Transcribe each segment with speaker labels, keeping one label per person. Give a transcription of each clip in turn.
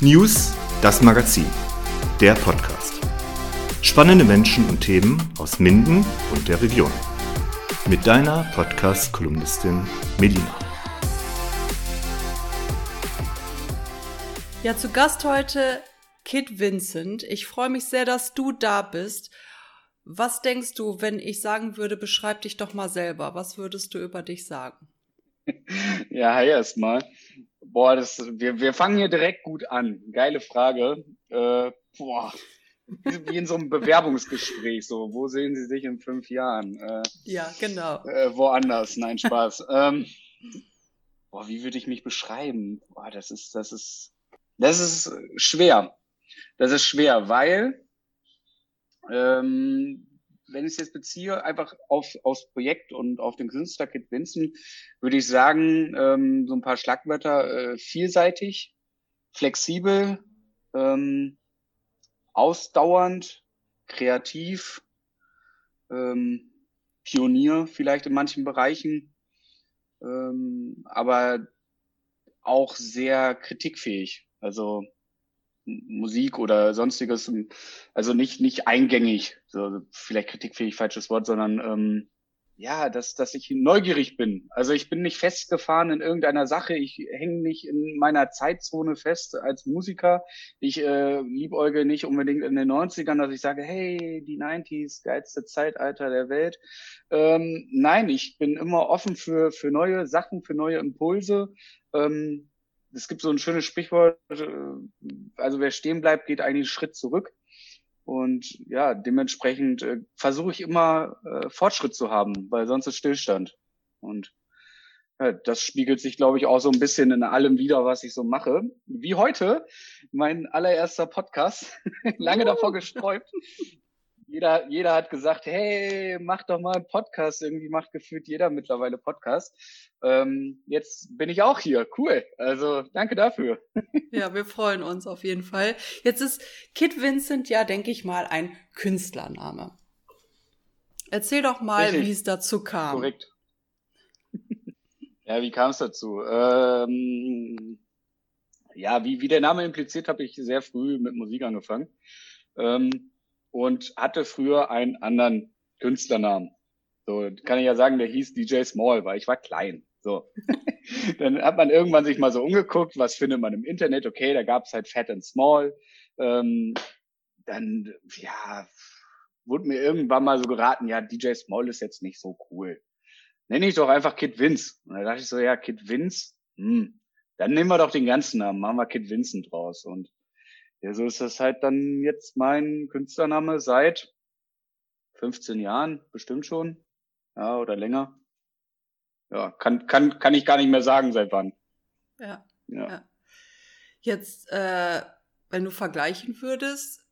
Speaker 1: News, das Magazin, der Podcast. Spannende Menschen und Themen aus Minden und der Region. Mit deiner Podcast-Kolumnistin Melina.
Speaker 2: Ja, zu Gast heute Kit Vincent. Ich freue mich sehr, dass du da bist. Was denkst du, wenn ich sagen würde, beschreib dich doch mal selber? Was würdest du über dich sagen?
Speaker 3: Ja, hi erstmal. Boah, das, wir, wir fangen hier direkt gut an. Geile Frage. Äh, boah, wie in so einem Bewerbungsgespräch. So, wo sehen Sie sich in fünf Jahren?
Speaker 2: Äh, ja, genau.
Speaker 3: Äh, woanders. Nein, Spaß. ähm, boah, wie würde ich mich beschreiben? Boah, das ist, das ist, das ist schwer. Das ist schwer, weil ähm, wenn ich es jetzt beziehe, einfach auf, aufs Projekt und auf den Künstler Kit Vincent, würde ich sagen, ähm, so ein paar Schlagwörter, äh, vielseitig, flexibel, ähm, ausdauernd, kreativ, ähm, Pionier vielleicht in manchen Bereichen, ähm, aber auch sehr kritikfähig. Also Musik oder sonstiges, also nicht, nicht eingängig, so, vielleicht kritikfähig, falsches Wort, sondern ähm, ja, dass, dass ich neugierig bin. Also ich bin nicht festgefahren in irgendeiner Sache, ich hänge nicht in meiner Zeitzone fest als Musiker. Ich äh, liebäuge nicht unbedingt in den 90ern, dass ich sage, hey, die 90s, geilste Zeitalter der Welt. Ähm, nein, ich bin immer offen für, für neue Sachen, für neue Impulse. Ähm, es gibt so ein schönes Sprichwort, äh, also wer stehen bleibt, geht eigentlich einen Schritt zurück. Und ja, dementsprechend äh, versuche ich immer äh, Fortschritt zu haben, weil sonst ist Stillstand. Und ja, das spiegelt sich, glaube ich, auch so ein bisschen in allem wieder, was ich so mache. Wie heute, mein allererster Podcast, lange davor gesträubt jeder, jeder hat gesagt, hey, mach doch mal einen Podcast. Irgendwie macht gefühlt jeder mittlerweile Podcast. Ähm, jetzt bin ich auch hier. Cool. Also danke dafür.
Speaker 2: Ja, wir freuen uns auf jeden Fall. Jetzt ist Kit Vincent ja, denke ich mal, ein Künstlername. Erzähl doch mal, wie es dazu kam.
Speaker 3: Korrekt. ja, wie kam es dazu? Ähm, ja, wie, wie der Name impliziert, habe ich sehr früh mit Musik angefangen. Ähm, und hatte früher einen anderen Künstlernamen. So, kann ich ja sagen, der hieß DJ Small, weil ich war klein. So. Dann hat man irgendwann sich mal so umgeguckt, was findet man im Internet? Okay, da gab es halt Fat and Small. Ähm, dann, ja, wurde mir irgendwann mal so geraten, ja, DJ Small ist jetzt nicht so cool. Nenne ich doch einfach Kid Vince. Und da dachte ich so, ja, Kid Vince, hm, dann nehmen wir doch den ganzen Namen, machen wir Kid Vincent draus. Und ja, so ist das halt dann jetzt mein Künstlername seit 15 Jahren, bestimmt schon. Ja, oder länger. Ja, kann, kann, kann ich gar nicht mehr sagen, seit wann.
Speaker 2: Ja. ja. ja. Jetzt, äh, wenn du vergleichen würdest,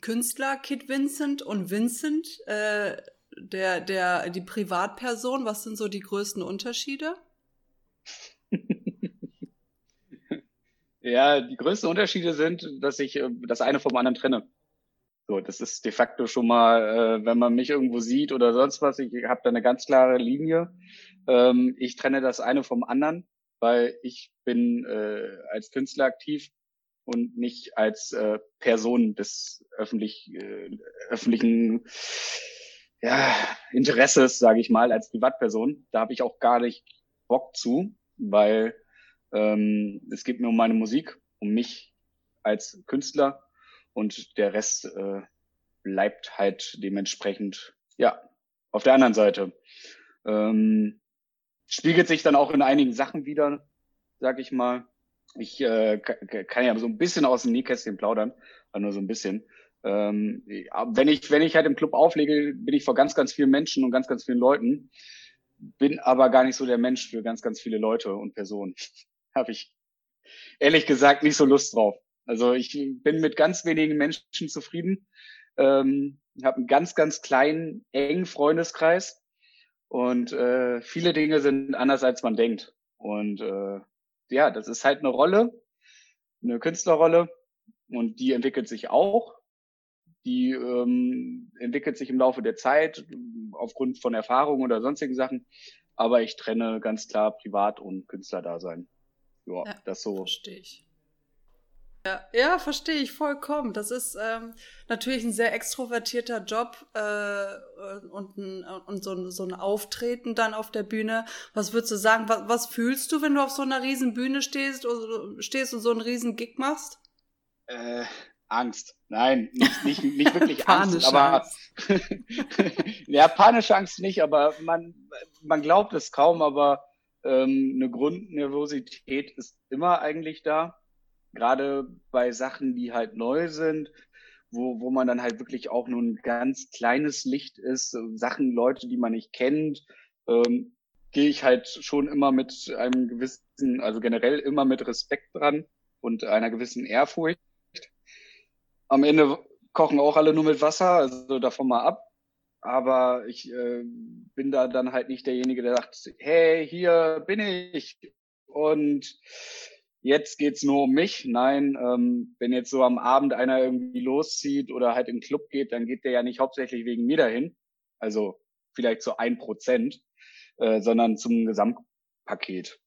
Speaker 2: Künstler Kid Vincent und Vincent, äh, der, der, die Privatperson, was sind so die größten Unterschiede?
Speaker 3: Ja, die größten Unterschiede sind, dass ich äh, das eine vom anderen trenne. So, das ist de facto schon mal, äh, wenn man mich irgendwo sieht oder sonst was, ich habe da eine ganz klare Linie. Ähm, ich trenne das eine vom anderen, weil ich bin äh, als Künstler aktiv und nicht als Person des öffentlich, öffentlichen ja, Interesses, sage ich mal, als Privatperson. Da habe ich auch gar nicht Bock zu, weil ähm, es geht mir um meine Musik, um mich als Künstler und der Rest äh, bleibt halt dementsprechend, ja, auf der anderen Seite. Ähm, spiegelt sich dann auch in einigen Sachen wieder, sag ich mal. Ich äh, kann ja so ein bisschen aus dem Nähkästchen plaudern, nur so ein bisschen. Ähm, wenn ich wenn ich halt im Club auflege, bin ich vor ganz ganz vielen Menschen und ganz ganz vielen Leuten, bin aber gar nicht so der Mensch für ganz ganz viele Leute und Personen habe ich ehrlich gesagt nicht so Lust drauf. Also ich bin mit ganz wenigen Menschen zufrieden, ähm, habe einen ganz, ganz kleinen, engen Freundeskreis und äh, viele Dinge sind anders, als man denkt. Und äh, ja, das ist halt eine Rolle, eine Künstlerrolle und die entwickelt sich auch. Die ähm, entwickelt sich im Laufe der Zeit aufgrund von Erfahrungen oder sonstigen Sachen. Aber ich trenne ganz klar Privat- und Künstlerdasein ja, ja das so.
Speaker 2: Verstehe ich. Ja, ja, verstehe ich vollkommen. Das ist ähm, natürlich ein sehr extrovertierter Job äh, und, ein, und so, ein, so ein Auftreten dann auf der Bühne. Was würdest du sagen, was, was fühlst du, wenn du auf so einer riesen Bühne stehst, oder, stehst und so einen riesen Gig machst?
Speaker 3: Äh, Angst. Nein, nicht, nicht, nicht wirklich Angst, aber ja, panische Angst nicht, aber man, man glaubt es kaum, aber ähm, eine Grundnervosität ist immer eigentlich da gerade bei Sachen, die halt neu sind, wo, wo man dann halt wirklich auch nur ein ganz kleines Licht ist, Sachen, Leute, die man nicht kennt, ähm, gehe ich halt schon immer mit einem gewissen, also generell immer mit Respekt dran und einer gewissen Ehrfurcht. Am Ende kochen auch alle nur mit Wasser, also davon mal ab. Aber ich äh, bin da dann halt nicht derjenige, der sagt, hey, hier bin ich. Und jetzt geht's nur um mich. Nein, ähm, wenn jetzt so am Abend einer irgendwie loszieht oder halt in den Club geht, dann geht der ja nicht hauptsächlich wegen mir dahin. Also vielleicht zu ein Prozent, äh, sondern zum Gesamtpaket.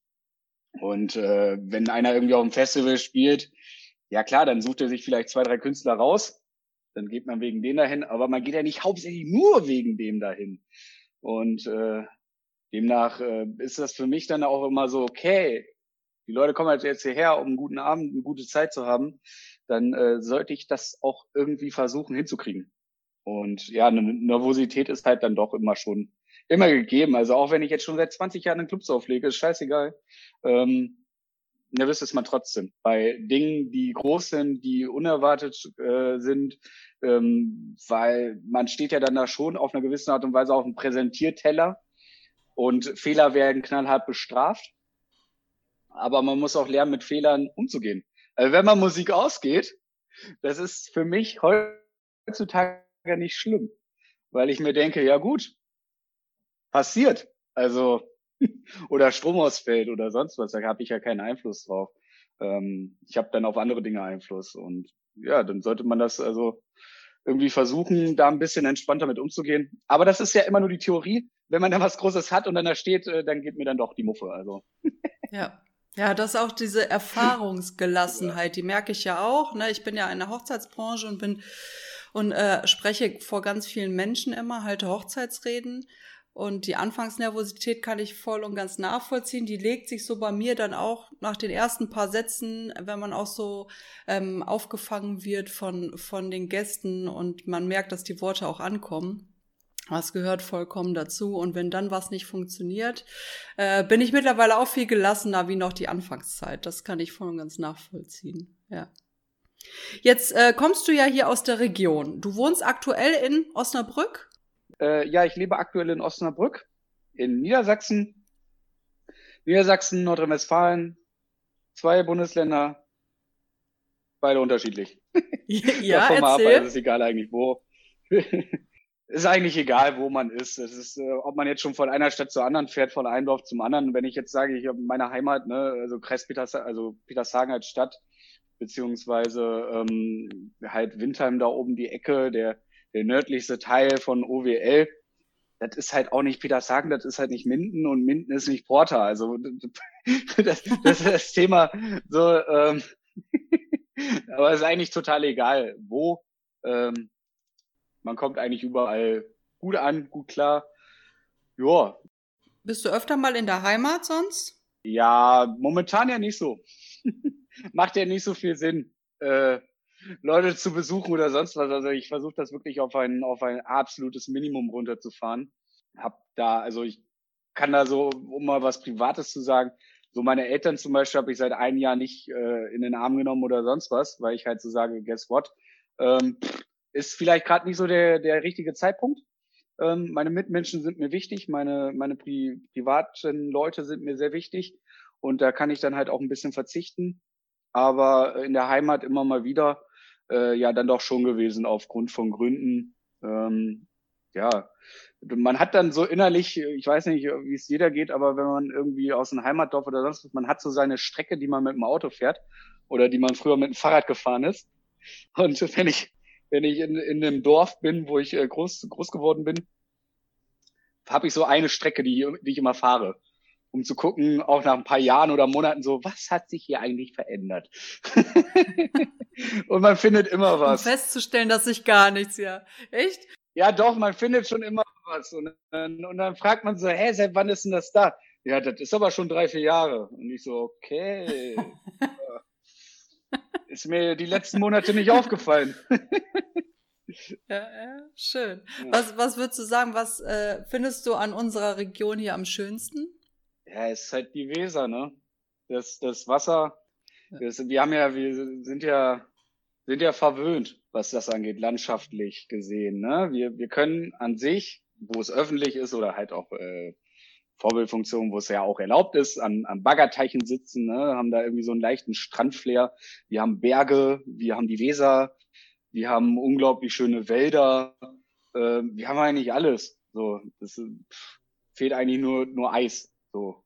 Speaker 3: Und äh, wenn einer irgendwie auf dem Festival spielt, ja klar, dann sucht er sich vielleicht zwei, drei Künstler raus, dann geht man wegen denen dahin, aber man geht ja nicht hauptsächlich nur wegen dem dahin. Und äh, demnach äh, ist das für mich dann auch immer so, okay, die Leute kommen halt jetzt hierher, um einen guten Abend, eine gute Zeit zu haben, dann äh, sollte ich das auch irgendwie versuchen hinzukriegen. Und ja, eine Nervosität ist halt dann doch immer schon immer gegeben. Also auch wenn ich jetzt schon seit 20 Jahren in Clubs auflege, ist scheißegal. Ähm, nervös ist man trotzdem. Bei Dingen, die groß sind, die unerwartet äh, sind, ähm, weil man steht ja dann da schon auf einer gewissen Art und Weise auf einem Präsentierteller und Fehler werden knallhart bestraft aber man muss auch lernen, mit Fehlern umzugehen. Also wenn man Musik ausgeht, das ist für mich heutzutage nicht schlimm, weil ich mir denke, ja gut, passiert. Also oder Strom ausfällt oder sonst was, da habe ich ja keinen Einfluss drauf. Ähm, ich habe dann auf andere Dinge Einfluss und ja, dann sollte man das also irgendwie versuchen, da ein bisschen entspannter mit umzugehen. Aber das ist ja immer nur die Theorie. Wenn man da was Großes hat und dann da steht, äh, dann geht mir dann doch die Muffe. Also.
Speaker 2: Ja, ja, das ist auch diese Erfahrungsgelassenheit, die merke ich ja auch. Ne? Ich bin ja in der Hochzeitsbranche und bin und äh, spreche vor ganz vielen Menschen immer, halte Hochzeitsreden. Und die Anfangsnervosität kann ich voll und ganz nachvollziehen. Die legt sich so bei mir dann auch nach den ersten paar Sätzen, wenn man auch so ähm, aufgefangen wird von, von den Gästen und man merkt, dass die Worte auch ankommen. Das gehört vollkommen dazu. Und wenn dann was nicht funktioniert, äh, bin ich mittlerweile auch viel gelassener wie noch die Anfangszeit. Das kann ich voll und ganz nachvollziehen. Ja. Jetzt äh, kommst du ja hier aus der Region. Du wohnst aktuell in Osnabrück?
Speaker 3: Äh, ja, ich lebe aktuell in Osnabrück, in Niedersachsen. Niedersachsen, Nordrhein-Westfalen, zwei Bundesländer, beide unterschiedlich.
Speaker 2: Ja, erzähl.
Speaker 3: Ab, ist egal eigentlich wo. ist eigentlich egal, wo man ist. Es ist, äh, ob man jetzt schon von einer Stadt zur anderen fährt, von einem Dorf zum anderen. Wenn ich jetzt sage, ich habe meine Heimat, ne, also Kreis Petershagen, also Petershagen als Stadt, beziehungsweise ähm, halt Windheim da oben die Ecke, der, der nördlichste Teil von OWL. Das ist halt auch nicht Petershagen, das ist halt nicht Minden und Minden ist nicht Porter. Also das, das ist das Thema so, ähm, aber es ist eigentlich total egal, wo. Ähm, man kommt eigentlich überall gut an, gut klar. Ja.
Speaker 2: Bist du öfter mal in der Heimat sonst?
Speaker 3: Ja, momentan ja nicht so. Macht ja nicht so viel Sinn, äh, Leute zu besuchen oder sonst was. Also ich versuche das wirklich auf ein, auf ein absolutes Minimum runterzufahren. Hab da, also ich kann da so, um mal was Privates zu sagen, so meine Eltern zum Beispiel habe ich seit einem Jahr nicht äh, in den Arm genommen oder sonst was, weil ich halt so sage, guess what? Ähm, ist vielleicht gerade nicht so der, der richtige Zeitpunkt. Ähm, meine Mitmenschen sind mir wichtig, meine, meine Pri privaten Leute sind mir sehr wichtig und da kann ich dann halt auch ein bisschen verzichten. Aber in der Heimat immer mal wieder, äh, ja, dann doch schon gewesen aufgrund von Gründen. Ähm, ja, man hat dann so innerlich, ich weiß nicht, wie es jeder geht, aber wenn man irgendwie aus einem Heimatdorf oder sonst was, man hat so seine Strecke, die man mit dem Auto fährt oder die man früher mit dem Fahrrad gefahren ist. Und wenn ich wenn ich in, in einem Dorf bin, wo ich äh, groß, groß geworden bin, habe ich so eine Strecke, die, die ich immer fahre. Um zu gucken, auch nach ein paar Jahren oder Monaten so, was hat sich hier eigentlich verändert? und man findet immer was.
Speaker 2: Um festzustellen, dass sich gar nichts, ja. Echt?
Speaker 3: Ja, doch, man findet schon immer was. Und dann, und dann fragt man so, hä, seit wann ist denn das da? Ja, das ist aber schon drei, vier Jahre. Und ich so, okay. ist mir die letzten Monate nicht aufgefallen.
Speaker 2: Ja, ja schön. Ja. Was, was würdest du sagen, was äh, findest du an unserer Region hier am schönsten?
Speaker 3: Ja, es ist halt die Weser, ne? Das, das Wasser. Das, wir haben ja, wir sind ja, sind ja verwöhnt, was das angeht, landschaftlich gesehen. Ne? Wir, wir können an sich, wo es öffentlich ist oder halt auch äh, Vorbildfunktion, wo es ja auch erlaubt ist, an, an Baggerteichen sitzen, ne? haben da irgendwie so einen leichten Strandflair. Wir haben Berge, wir haben die Weser, wir haben unglaublich schöne Wälder, äh, wir haben eigentlich alles. So, das pff, fehlt eigentlich nur nur Eis. So,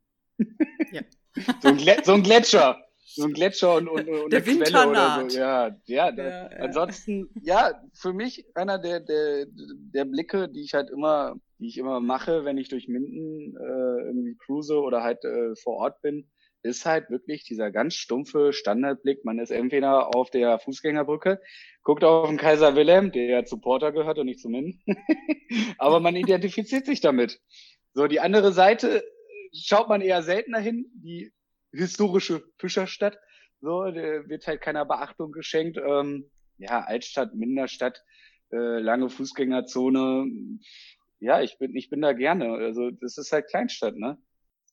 Speaker 3: ja. so, ein, so ein Gletscher so ein Gletscher und, und, und
Speaker 2: der eine Quelle oder
Speaker 3: so. Ja, ja, der, ja, ja. Ansonsten, ja, für mich einer der, der, der Blicke, die ich halt immer, die ich immer mache, wenn ich durch Minden äh, irgendwie cruise oder halt äh, vor Ort bin, ist halt wirklich dieser ganz stumpfe Standardblick. Man ist entweder auf der Fußgängerbrücke, guckt auf den Kaiser Wilhelm, der ja zu Porter gehört und nicht zu Minden, aber man identifiziert sich damit. So, die andere Seite schaut man eher seltener hin, die historische Fischerstadt. So, der wird halt keiner Beachtung geschenkt. Ähm, ja, Altstadt, Minderstadt, äh, lange Fußgängerzone. Ja, ich bin, ich bin da gerne. Also das ist halt Kleinstadt, ne?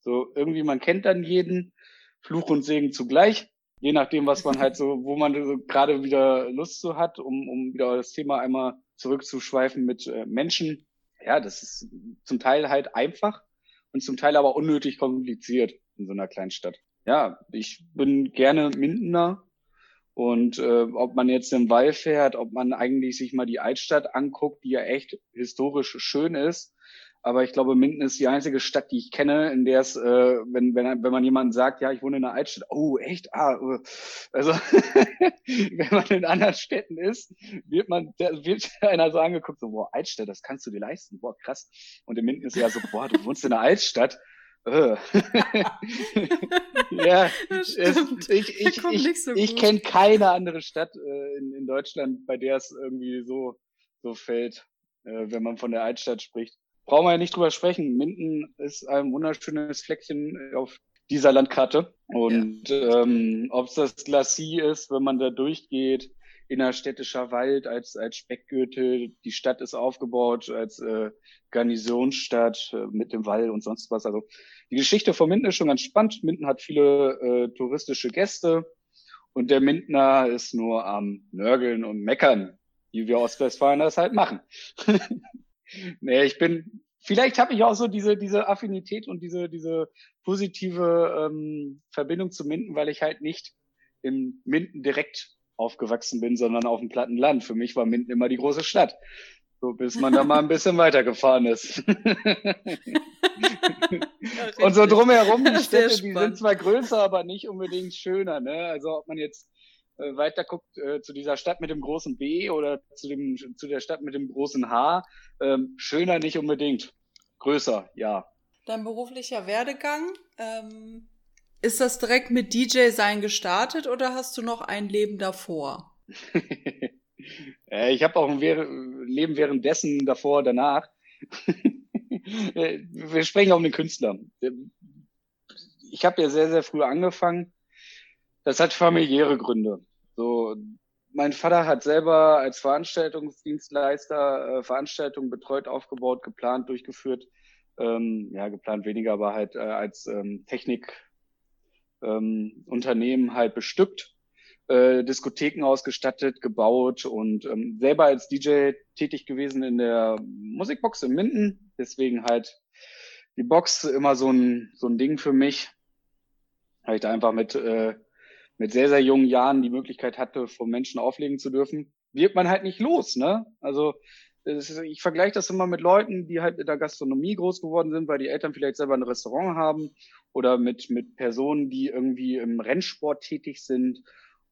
Speaker 3: So irgendwie man kennt dann jeden, Fluch und Segen zugleich, je nachdem, was man halt so, wo man so gerade wieder Lust zu hat, um, um wieder das Thema einmal zurückzuschweifen mit äh, Menschen. Ja, das ist zum Teil halt einfach und zum Teil aber unnötig kompliziert in so einer Kleinstadt ja, ich bin gerne Mindener. Und äh, ob man jetzt im Wall fährt, ob man eigentlich sich mal die Altstadt anguckt, die ja echt historisch schön ist. Aber ich glaube, Minden ist die einzige Stadt, die ich kenne, in der es, äh, wenn, wenn, wenn man jemanden sagt, ja, ich wohne in einer Altstadt, oh, echt? Ah, uh. also wenn man in anderen Städten ist, wird man, wird einer so angeguckt, so, boah, Altstadt, das kannst du dir leisten, boah, krass. Und in Minden ist ja so, boah, du wohnst in einer Altstadt. Äh. ja, es, ich, ich, ich, so ich kenne keine andere Stadt äh, in, in Deutschland, bei der es irgendwie so, so fällt, äh, wenn man von der Altstadt spricht. Brauchen wir ja nicht drüber sprechen. Minden ist ein wunderschönes Fleckchen auf dieser Landkarte. Und ja. ähm, ob es das Glacis ist, wenn man da durchgeht, innerstädtischer Wald als, als Speckgürtel. Die Stadt ist aufgebaut als äh, Garnisonsstadt äh, mit dem Wall und sonst was. Also die Geschichte von Minden ist schon ganz spannend. Minden hat viele äh, touristische Gäste und der Mindener ist nur am Nörgeln und Meckern, wie wir Ostwestfalen das halt machen. nee, ich bin, vielleicht habe ich auch so diese, diese Affinität und diese, diese positive ähm, Verbindung zu Minden, weil ich halt nicht im Minden direkt aufgewachsen bin, sondern auf dem platten Land. Für mich war Minden immer die große Stadt. So, bis man da mal ein bisschen weitergefahren ist. und so drumherum, die Städte, die sind zwar größer, aber nicht unbedingt schöner. Ne? Also ob man jetzt äh, weiter guckt äh, zu dieser Stadt mit dem großen B oder zu, dem, zu der Stadt mit dem großen H, ähm, schöner nicht unbedingt. Größer, ja.
Speaker 2: Dein beruflicher Werdegang, ähm, ist das direkt mit DJ sein gestartet oder hast du noch ein Leben davor?
Speaker 3: Äh, ich habe auch ein Leben währenddessen davor, danach. Äh, wir sprechen auch um den Künstler. Ich habe ja sehr, sehr früh angefangen. Das hat familiäre Gründe. So, mein Vater hat selber als Veranstaltungsdienstleister äh, Veranstaltungen betreut, aufgebaut, geplant, durchgeführt. Ähm, ja, geplant weniger, aber halt äh, als ähm, Technik ähm, halt bestückt, äh, Diskotheken ausgestattet, gebaut und ähm, selber als DJ tätig gewesen in der Musikbox in Minden. Deswegen halt die Box immer so ein, so ein Ding für mich. Weil ich da einfach mit, äh, mit sehr, sehr jungen Jahren die Möglichkeit hatte, vor Menschen auflegen zu dürfen. Wird man halt nicht los, ne? Also ist, ich vergleiche das immer mit Leuten, die halt in der Gastronomie groß geworden sind, weil die Eltern vielleicht selber ein Restaurant haben oder mit, mit Personen, die irgendwie im Rennsport tätig sind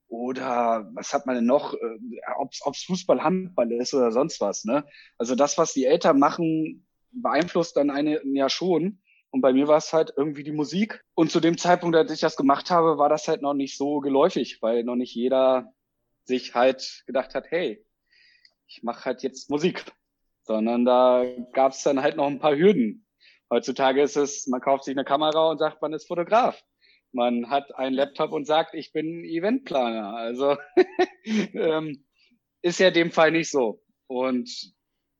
Speaker 3: oder was hat man denn noch, äh, ob es Fußball, Handball ist oder sonst was. Ne? Also das, was die Eltern machen, beeinflusst dann einen ja schon. Und bei mir war es halt irgendwie die Musik. Und zu dem Zeitpunkt, als ich das gemacht habe, war das halt noch nicht so geläufig, weil noch nicht jeder sich halt gedacht hat, hey, ich mache halt jetzt Musik. Sondern da gab es dann halt noch ein paar Hürden. Heutzutage ist es, man kauft sich eine Kamera und sagt, man ist Fotograf. Man hat einen Laptop und sagt, ich bin Eventplaner. Also ähm, ist ja dem Fall nicht so. Und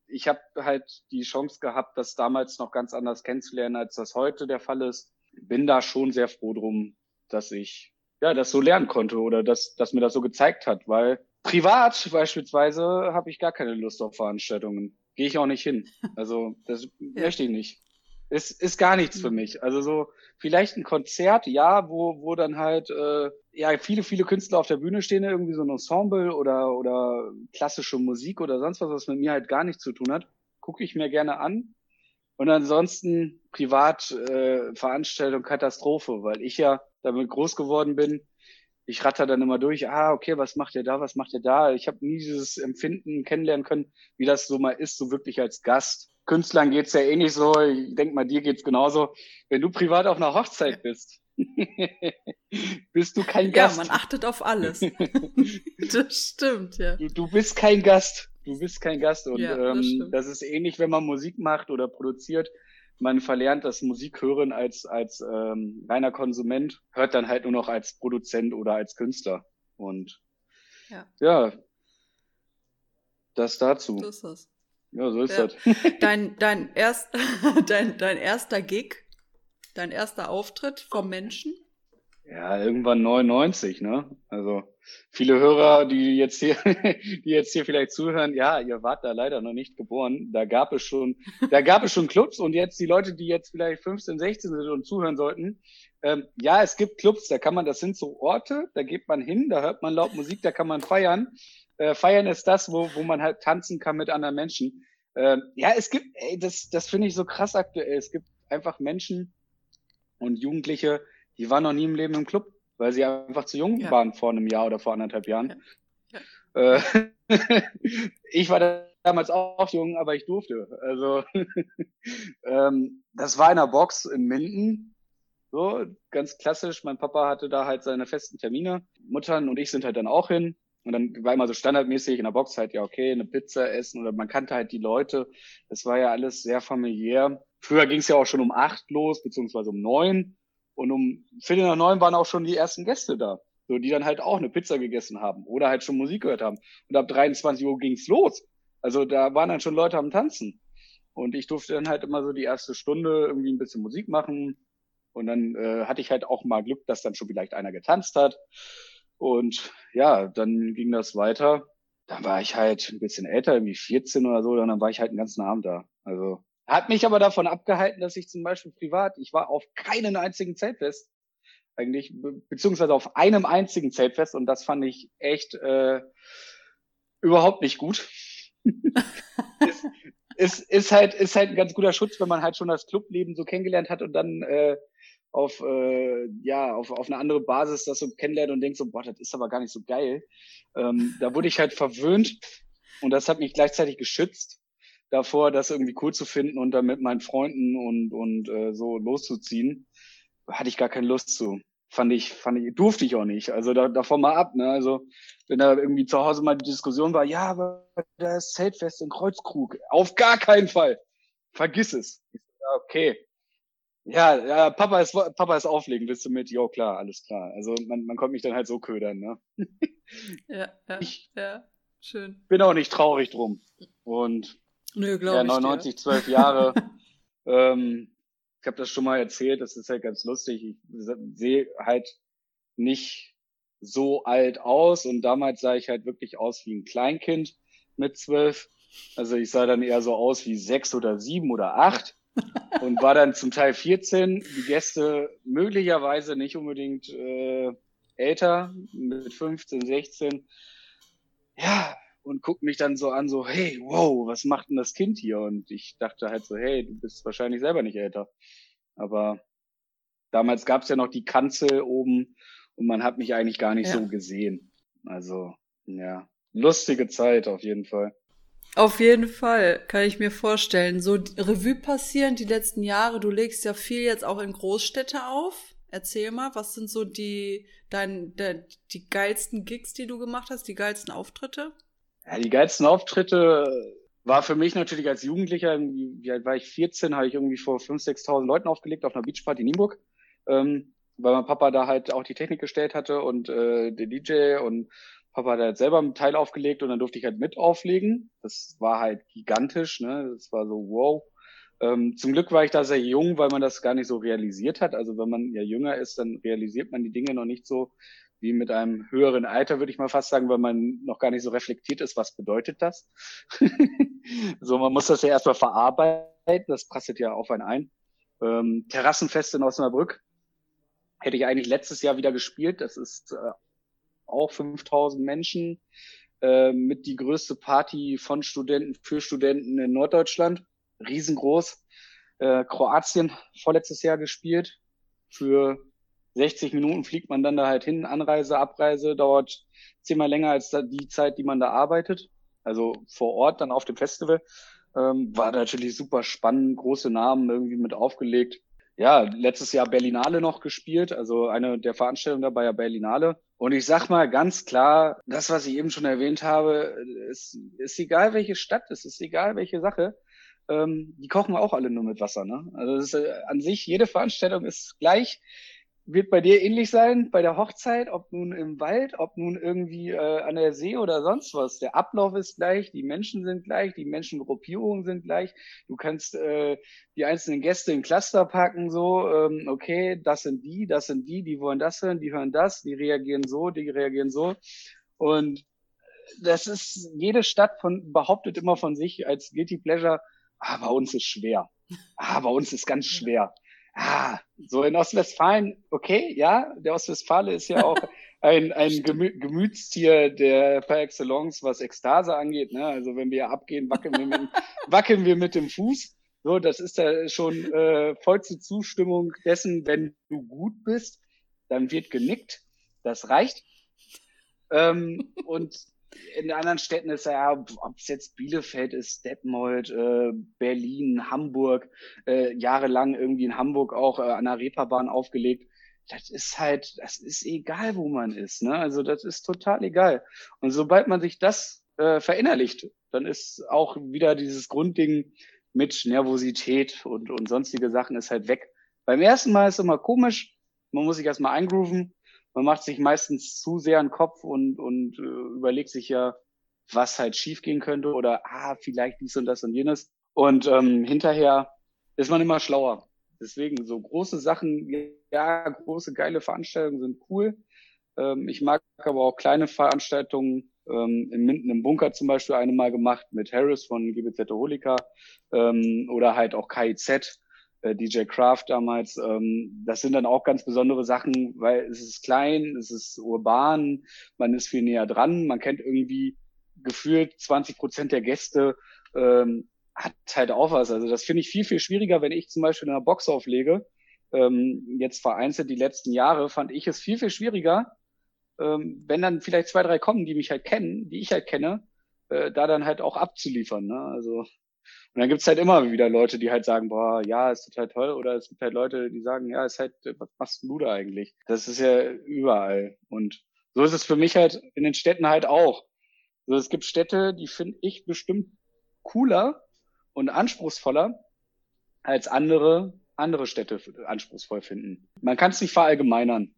Speaker 3: ich habe halt die Chance gehabt, das damals noch ganz anders kennenzulernen, als das heute der Fall ist. Bin da schon sehr froh drum, dass ich ja das so lernen konnte oder dass, dass mir das so gezeigt hat, weil privat beispielsweise habe ich gar keine Lust auf Veranstaltungen. Gehe ich auch nicht hin. Also das ja. möchte ich nicht. Ist, ist gar nichts für mhm. mich. Also so vielleicht ein Konzert, ja, wo, wo dann halt äh, ja viele, viele Künstler auf der Bühne stehen, irgendwie so ein Ensemble oder, oder klassische Musik oder sonst was, was mit mir halt gar nichts zu tun hat, gucke ich mir gerne an. Und ansonsten privat äh, Veranstaltung Katastrophe, weil ich ja damit groß geworden bin. Ich ratter dann immer durch, ah, okay, was macht ihr da, was macht ihr da? Ich habe nie dieses Empfinden kennenlernen können, wie das so mal ist, so wirklich als Gast. Künstlern geht's ja eh nicht so. Ich denk mal, dir geht's genauso. Wenn du privat auf einer Hochzeit bist, bist du kein Gast.
Speaker 2: Ja, man achtet auf alles. das stimmt, ja.
Speaker 3: Du, du, bist kein Gast. Du bist kein Gast. Und ja, das, ähm, das ist ähnlich, wenn man Musik macht oder produziert. Man verlernt das Musikhören als, als ähm, reiner Konsument, hört dann halt nur noch als Produzent oder als Künstler. Und ja, ja das dazu. So ist das. Ja, so ist ja. das.
Speaker 2: Dein, dein, erst, dein, dein erster Gig, dein erster Auftritt vom Menschen?
Speaker 3: Ja, irgendwann 99, ne? Also viele Hörer, die jetzt hier, die jetzt hier vielleicht zuhören, ja, ihr wart da leider noch nicht geboren. Da gab es schon, da gab es schon Clubs und jetzt die Leute, die jetzt vielleicht 15, 16 sind und zuhören sollten, ähm, ja, es gibt Clubs, da kann man, das sind so Orte, da geht man hin, da hört man laut Musik, da kann man feiern. Äh, feiern ist das, wo, wo man halt tanzen kann mit anderen Menschen. Äh, ja, es gibt, ey, das, das finde ich so krass aktuell. Es gibt einfach Menschen und Jugendliche, die waren noch nie im Leben im Club, weil sie einfach zu jung ja. waren vor einem Jahr oder vor anderthalb Jahren. Ja. Äh, ich war damals auch jung, aber ich durfte. Also ähm, das war in einer Box in Minden. So, ganz klassisch. Mein Papa hatte da halt seine festen Termine. Muttern und ich sind halt dann auch hin. Und dann war immer so standardmäßig in der Box halt, ja, okay, eine Pizza essen oder man kannte halt die Leute. Das war ja alles sehr familiär. Früher ging es ja auch schon um acht los, beziehungsweise um neun. Und um Viertel nach neun waren auch schon die ersten Gäste da. So, die dann halt auch eine Pizza gegessen haben oder halt schon Musik gehört haben. Und ab 23 Uhr ging's los. Also da waren dann schon Leute am Tanzen. Und ich durfte dann halt immer so die erste Stunde irgendwie ein bisschen Musik machen. Und dann äh, hatte ich halt auch mal Glück, dass dann schon vielleicht einer getanzt hat. Und ja, dann ging das weiter. Dann war ich halt ein bisschen älter, irgendwie 14 oder so, dann war ich halt einen ganzen Abend da. Also hat mich aber davon abgehalten, dass ich zum Beispiel privat, ich war auf keinen einzigen Zeltfest eigentlich, beziehungsweise auf einem einzigen Zeltfest und das fand ich echt äh, überhaupt nicht gut. ist, ist, ist halt ist halt ein ganz guter Schutz, wenn man halt schon das Clubleben so kennengelernt hat und dann äh, auf, äh, ja, auf, auf eine andere Basis das so kennenlernt und denkt so, boah, das ist aber gar nicht so geil. Ähm, da wurde ich halt verwöhnt und das hat mich gleichzeitig geschützt davor, das irgendwie cool zu finden und dann mit meinen Freunden und, und äh, so loszuziehen. Hatte ich gar keine Lust zu. Fand ich, fand ich, durfte ich auch nicht. Also da, davon mal ab, ne? Also, wenn da irgendwie zu Hause mal die Diskussion war, ja, aber da ist Zeltfest in Kreuzkrug. Auf gar keinen Fall. Vergiss es. Okay. Ja, ja, Papa ist, Papa ist auflegen, bist du mit? Jo, klar, alles klar. Also man, man konnte mich dann halt so ködern, ne?
Speaker 2: ja, ja, ich ja, schön.
Speaker 3: Bin auch nicht traurig drum. Und
Speaker 2: Nö, ja,
Speaker 3: 99, ich, 12 Jahre. ähm, ich habe das schon mal erzählt, das ist halt ganz lustig. Ich sehe halt nicht so alt aus und damals sah ich halt wirklich aus wie ein Kleinkind mit zwölf. Also ich sah dann eher so aus wie sechs oder sieben oder acht und war dann zum Teil 14. Die Gäste möglicherweise nicht unbedingt äh, älter, mit 15, 16. Ja, und guckt mich dann so an, so, hey, wow, was macht denn das Kind hier? Und ich dachte halt so, hey, du bist wahrscheinlich selber nicht älter. Aber damals gab es ja noch die Kanzel oben und man hat mich eigentlich gar nicht ja. so gesehen. Also, ja, lustige Zeit auf jeden Fall.
Speaker 2: Auf jeden Fall, kann ich mir vorstellen. So Revue passieren die letzten Jahre. Du legst ja viel jetzt auch in Großstädte auf. Erzähl mal, was sind so die, dein, der, die geilsten Gigs, die du gemacht hast, die geilsten Auftritte?
Speaker 3: Ja, die geilsten Auftritte war für mich natürlich als Jugendlicher, wie alt war ich, 14, habe ich irgendwie vor 5.000, 6.000 Leuten aufgelegt auf einer Beachparty in Nienburg, ähm, weil mein Papa da halt auch die Technik gestellt hatte und äh, der DJ und Papa hat halt selber einen Teil aufgelegt und dann durfte ich halt mit auflegen. Das war halt gigantisch, ne? Das war so wow. Ähm, zum Glück war ich da sehr jung, weil man das gar nicht so realisiert hat. Also wenn man ja jünger ist, dann realisiert man die Dinge noch nicht so wie mit einem höheren Alter, würde ich mal fast sagen, weil man noch gar nicht so reflektiert ist, was bedeutet das. so, man muss das ja erstmal verarbeiten, das prasselt ja auf einen ein. Ähm, Terrassenfest in Osnabrück hätte ich eigentlich letztes Jahr wieder gespielt. Das ist äh, auch 5000 Menschen, äh, mit die größte Party von Studenten für Studenten in Norddeutschland. Riesengroß. Äh, Kroatien vorletztes Jahr gespielt. Für 60 Minuten fliegt man dann da halt hin. Anreise, Abreise dauert zehnmal länger als die Zeit, die man da arbeitet. Also vor Ort dann auf dem Festival. Ähm, war natürlich super spannend, große Namen irgendwie mit aufgelegt. Ja, letztes Jahr Berlinale noch gespielt, also eine der Veranstaltungen dabei ja Berlinale. Und ich sag mal ganz klar, das, was ich eben schon erwähnt habe, ist, ist egal welche Stadt, es ist egal welche Sache. Ähm, die kochen auch alle nur mit Wasser. Ne? Also ist, äh, an sich, jede Veranstaltung ist gleich wird bei dir ähnlich sein, bei der Hochzeit, ob nun im Wald, ob nun irgendwie äh, an der See oder sonst was. Der Ablauf ist gleich, die Menschen sind gleich, die Menschengruppierungen sind gleich. Du kannst äh, die einzelnen Gäste in Cluster packen, so, ähm, okay, das sind die, das sind die, die wollen das hören, die hören das, die reagieren so, die reagieren so. Und das ist, jede Stadt von, behauptet immer von sich als Guilty Pleasure, ah, bei uns ist schwer. Ah, bei uns ist ganz schwer ah, so in Ostwestfalen, okay, ja, der Ostwestfale ist ja auch ein, ein Gemü Gemütstier der par excellence, was Ekstase angeht. Ne? Also wenn wir abgehen, wackeln wir mit, wackeln wir mit dem Fuß. So, das ist ja schon äh, vollste Zustimmung dessen, wenn du gut bist, dann wird genickt. Das reicht. Ähm, und in anderen Städten ist ja, ob es jetzt Bielefeld ist, Detmold, äh, Berlin, Hamburg, äh, jahrelang irgendwie in Hamburg auch äh, an der Reeperbahn aufgelegt. Das ist halt, das ist egal, wo man ist. Ne? Also das ist total egal. Und sobald man sich das äh, verinnerlicht, dann ist auch wieder dieses Grundding mit Nervosität und, und sonstige Sachen ist halt weg. Beim ersten Mal ist es immer komisch. Man muss sich erstmal eingrooven man macht sich meistens zu sehr einen Kopf und, und äh, überlegt sich ja, was halt schiefgehen könnte oder ah, vielleicht dies und das und jenes. Und ähm, hinterher ist man immer schlauer. Deswegen so große Sachen, ja, große geile Veranstaltungen sind cool. Ähm, ich mag aber auch kleine Veranstaltungen. Ähm, in Minden im Bunker zum Beispiel eine mal gemacht mit Harris von GBZ Holika ähm, oder halt auch KIZ DJ Craft damals. Ähm, das sind dann auch ganz besondere Sachen, weil es ist klein, es ist urban, man ist viel näher dran, man kennt irgendwie gefühlt 20 Prozent der Gäste, ähm, hat halt auch was. Also das finde ich viel, viel schwieriger, wenn ich zum Beispiel in einer Box auflege. Ähm, jetzt vereinzelt die letzten Jahre fand ich es viel, viel schwieriger, ähm, wenn dann vielleicht zwei, drei kommen, die mich halt kennen, die ich halt kenne, äh, da dann halt auch abzuliefern. Ne? Also und dann gibt's halt immer wieder Leute, die halt sagen, boah, ja, ist total toll. Oder es gibt halt Leute, die sagen, ja, ist halt, was machst du da eigentlich? Das ist ja überall. Und so ist es für mich halt in den Städten halt auch. Also es gibt Städte, die finde ich bestimmt cooler und anspruchsvoller als andere, andere Städte anspruchsvoll finden. Man kann es nicht verallgemeinern.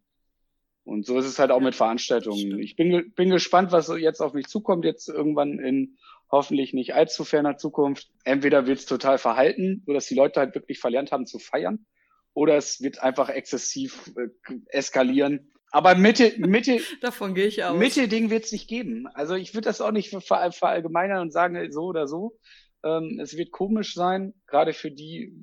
Speaker 3: Und so ist es halt auch mit Veranstaltungen. Ich bin, bin gespannt, was jetzt auf mich zukommt, jetzt irgendwann in hoffentlich nicht allzu ferner Zukunft. Entweder wird es total verhalten, so dass die Leute halt wirklich verlernt haben zu feiern, oder es wird einfach exzessiv äh, eskalieren. Aber Mitte, Mitte,
Speaker 2: davon gehe ich aus.
Speaker 3: Mitte Ding wird es nicht geben. Also ich würde das auch nicht ver verallgemeinern und sagen so oder so. Ähm, es wird komisch sein, gerade für die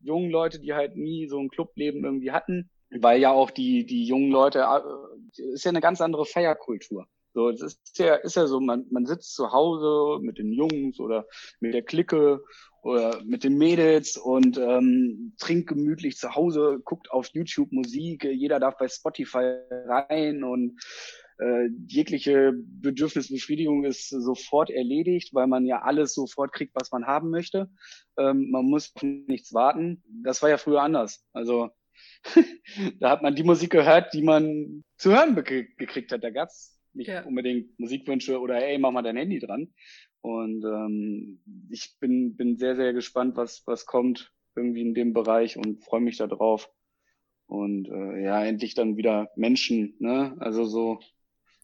Speaker 3: jungen Leute, die halt nie so ein Clubleben irgendwie hatten, weil ja auch die die jungen Leute äh, ist ja eine ganz andere Feierkultur. So, es ist ja, ist ja so, man, man sitzt zu Hause mit den Jungs oder mit der Clique oder mit den Mädels und ähm, trinkt gemütlich zu Hause, guckt auf YouTube Musik, jeder darf bei Spotify rein und äh, jegliche Bedürfnisbefriedigung ist sofort erledigt, weil man ja alles sofort kriegt, was man haben möchte. Ähm, man muss auf nichts warten. Das war ja früher anders. Also da hat man die Musik gehört, die man zu hören gekriegt hat. Da gab's nicht ja. unbedingt Musikwünsche oder hey, mach mal dein Handy dran. Und ähm, ich bin, bin sehr, sehr gespannt, was, was kommt irgendwie in dem Bereich und freue mich da drauf. Und äh, ja, endlich dann wieder Menschen, ne? Also so,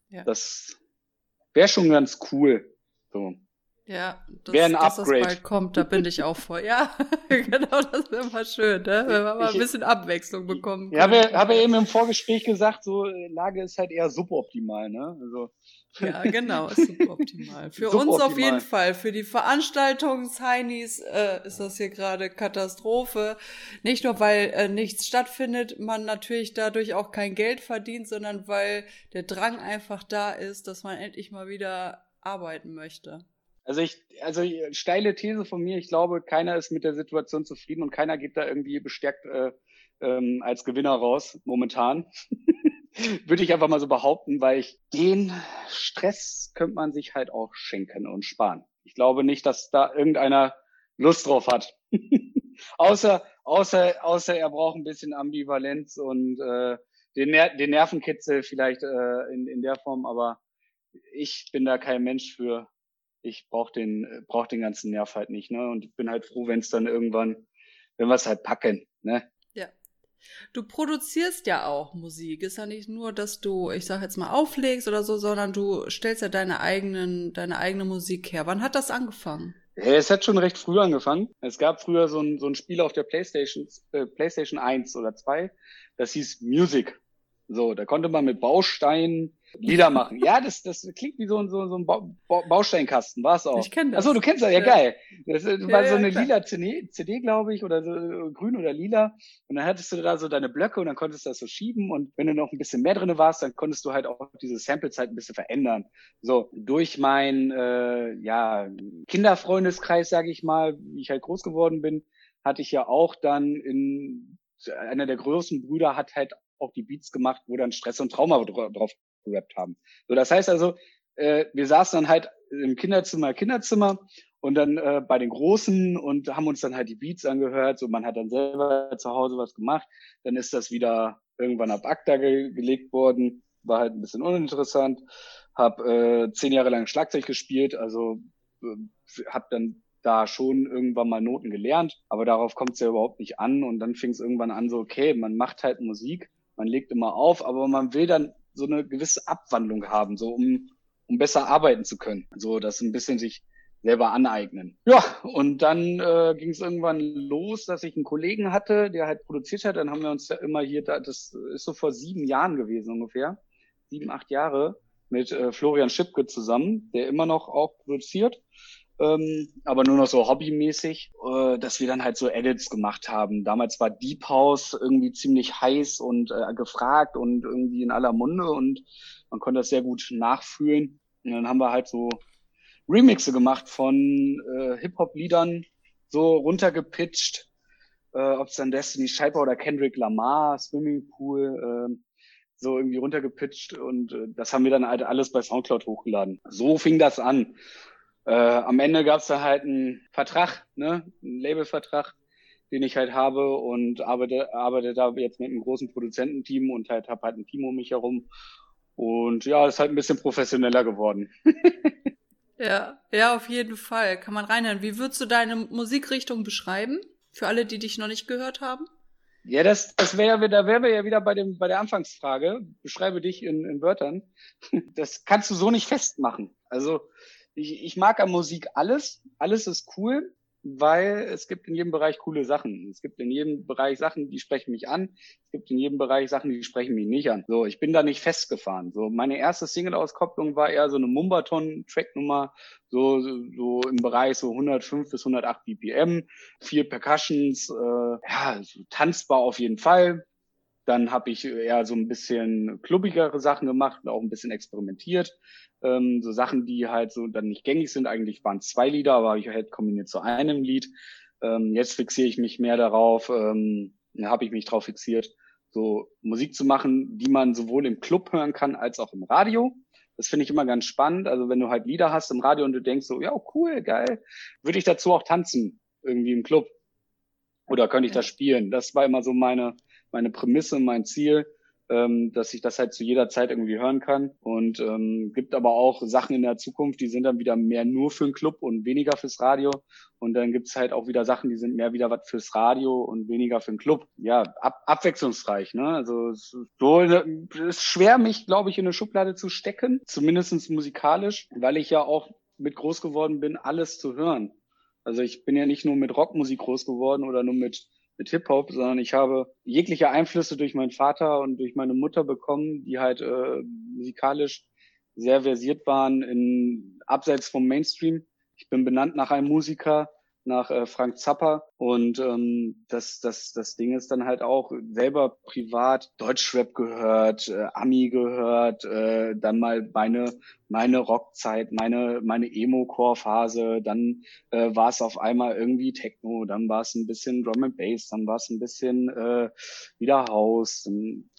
Speaker 3: ja. das wäre schon ganz cool. So.
Speaker 2: Ja, das, ein dass das bald kommt, da bin ich auch vor. Ja, genau, das wäre mal schön, ne? wenn wir mal ein bisschen Abwechslung bekommen.
Speaker 3: Ja, habe hab ja eben im Vorgespräch gesagt, so Lage ist halt eher suboptimal, ne? Also
Speaker 2: ja, genau, ist suboptimal. Für suboptimal. uns auf jeden Fall. Für die Veranstaltungsheinis äh, ist das hier gerade Katastrophe. Nicht nur, weil äh, nichts stattfindet, man natürlich dadurch auch kein Geld verdient, sondern weil der Drang einfach da ist, dass man endlich mal wieder arbeiten möchte.
Speaker 3: Also ich, also steile These von mir, ich glaube, keiner ist mit der Situation zufrieden und keiner geht da irgendwie bestärkt äh, ähm, als Gewinner raus, momentan. Würde ich einfach mal so behaupten, weil ich den Stress könnte man sich halt auch schenken und sparen. Ich glaube nicht, dass da irgendeiner Lust drauf hat. außer, außer, außer er braucht ein bisschen Ambivalenz und äh, den, Ner den Nervenkitzel vielleicht äh, in, in der Form, aber ich bin da kein Mensch für. Ich brauche den, brauch den ganzen Nerv halt nicht. Ne? Und ich bin halt froh, wenn es dann irgendwann, wenn wir es halt packen. Ne?
Speaker 2: Du produzierst ja auch Musik. Ist ja nicht nur, dass du, ich sag jetzt mal, auflegst oder so, sondern du stellst ja deine eigenen, deine eigene Musik her. Wann hat das angefangen?
Speaker 3: Ja, es hat schon recht früh angefangen. Es gab früher so ein, so ein Spiel auf der PlayStation, äh, PlayStation 1 oder 2, das hieß Music. So, da konnte man mit Bausteinen Lieder machen. Ja, das, das klingt wie so, so, so ein ba ba Bausteinkasten, war es auch.
Speaker 2: Ich kenne das.
Speaker 3: Achso, du kennst das, ja, ja. geil. Das war ja, so eine ja, lila CD, CD glaube ich, oder so äh, grün oder lila. Und dann hattest du da so deine Blöcke und dann konntest du das so schieben. Und wenn du noch ein bisschen mehr drinne warst, dann konntest du halt auch diese Samples halt ein bisschen verändern. So, durch mein äh, ja, Kinderfreundeskreis, sage ich mal, wie ich halt groß geworden bin, hatte ich ja auch dann in einer der größten Brüder hat halt auch die Beats gemacht, wo dann Stress und Trauma drauf gerappt haben. So, das heißt also, äh, wir saßen dann halt im Kinderzimmer, Kinderzimmer und dann äh, bei den Großen und haben uns dann halt die Beats angehört. So, man hat dann selber zu Hause was gemacht. Dann ist das wieder irgendwann ab ACTA ge gelegt worden. War halt ein bisschen uninteressant. Hab äh, zehn Jahre lang Schlagzeug gespielt, also äh, hab dann da schon irgendwann mal Noten gelernt, aber darauf kommt es ja überhaupt nicht an. Und dann fing es irgendwann an, so, okay, man macht halt Musik, man legt immer auf, aber man will dann so eine gewisse Abwandlung haben, so um, um besser arbeiten zu können. So das ein bisschen sich selber aneignen. Ja, und dann äh, ging es irgendwann los, dass ich einen Kollegen hatte, der halt produziert hat. Dann haben wir uns ja immer hier, da, das ist so vor sieben Jahren gewesen ungefähr, sieben, acht Jahre, mit äh, Florian Schipke zusammen, der immer noch auch produziert ähm, aber nur noch so hobbymäßig, äh, dass wir dann halt so Edits gemacht haben. Damals war Deep House irgendwie ziemlich heiß und äh, gefragt und irgendwie in aller Munde und man konnte das sehr gut nachfühlen. Und dann haben wir halt so Remixe gemacht von äh, Hip-Hop-Liedern, so runtergepitcht, äh, ob es dann Destiny Scheiper oder Kendrick Lamar, Swimming Pool, äh, so irgendwie runtergepitcht und äh, das haben wir dann halt alles bei Soundcloud hochgeladen. So fing das an. Äh, am Ende gab es da halt einen Vertrag, ne, einen Labelvertrag, den ich halt habe und arbeite, arbeite da jetzt mit einem großen Produzententeam und halt habe halt ein Team um mich herum. Und ja, ist halt ein bisschen professioneller geworden.
Speaker 2: ja, ja, auf jeden Fall. Kann man reinhören. Wie würdest du deine Musikrichtung beschreiben? Für alle, die dich noch nicht gehört haben?
Speaker 3: Ja, das, das wäre, da wären wir ja wieder bei dem, bei der Anfangsfrage. Beschreibe dich in, in Wörtern. Das kannst du so nicht festmachen. Also, ich, ich mag an Musik alles. Alles ist cool, weil es gibt in jedem Bereich coole Sachen. Es gibt in jedem Bereich Sachen, die sprechen mich an. Es gibt in jedem Bereich Sachen, die sprechen mich nicht an. So, ich bin da nicht festgefahren. So, meine erste Single-Auskopplung war eher so eine Mumbaton-Tracknummer, so, so im Bereich so 105 bis 108 BPM, viel Percussions, äh, ja, so tanzbar auf jeden Fall. Dann habe ich eher so ein bisschen klubbigere Sachen gemacht und auch ein bisschen experimentiert. Ähm, so Sachen, die halt so dann nicht gängig sind. Eigentlich waren es zwei Lieder, aber ich halt kombiniert zu einem Lied. Ähm, jetzt fixiere ich mich mehr darauf, ähm, habe ich mich darauf fixiert, so Musik zu machen, die man sowohl im Club hören kann als auch im Radio. Das finde ich immer ganz spannend. Also wenn du halt Lieder hast im Radio und du denkst so, ja, cool, geil, würde ich dazu auch tanzen, irgendwie im Club. Oder könnte ich das spielen? Das war immer so meine, meine Prämisse, mein Ziel, ähm, dass ich das halt zu jeder Zeit irgendwie hören kann. Und ähm, gibt aber auch Sachen in der Zukunft, die sind dann wieder mehr nur für den Club und weniger fürs Radio. Und dann gibt's halt auch wieder Sachen, die sind mehr wieder was fürs Radio und weniger für den Club. Ja, ab, abwechslungsreich. Ne? Also so, ist schwer, mich, glaube ich, in eine Schublade zu stecken, zumindestens musikalisch, weil ich ja auch mit groß geworden bin, alles zu hören. Also ich bin ja nicht nur mit Rockmusik groß geworden oder nur mit mit Hip-Hop, sondern ich habe jegliche Einflüsse durch meinen Vater und durch meine Mutter bekommen, die halt äh, musikalisch sehr versiert waren in abseits vom Mainstream. Ich bin benannt nach einem Musiker, nach äh, Frank Zappa. Und ähm, das, das, das Ding ist dann halt auch selber privat Deutschrap gehört, äh, Ami gehört, äh, dann mal meine, meine Rockzeit, meine, meine Emo-Core-Phase, dann äh, war es auf einmal irgendwie Techno, dann war es ein bisschen Drum and Bass, dann war es ein bisschen äh, wieder House,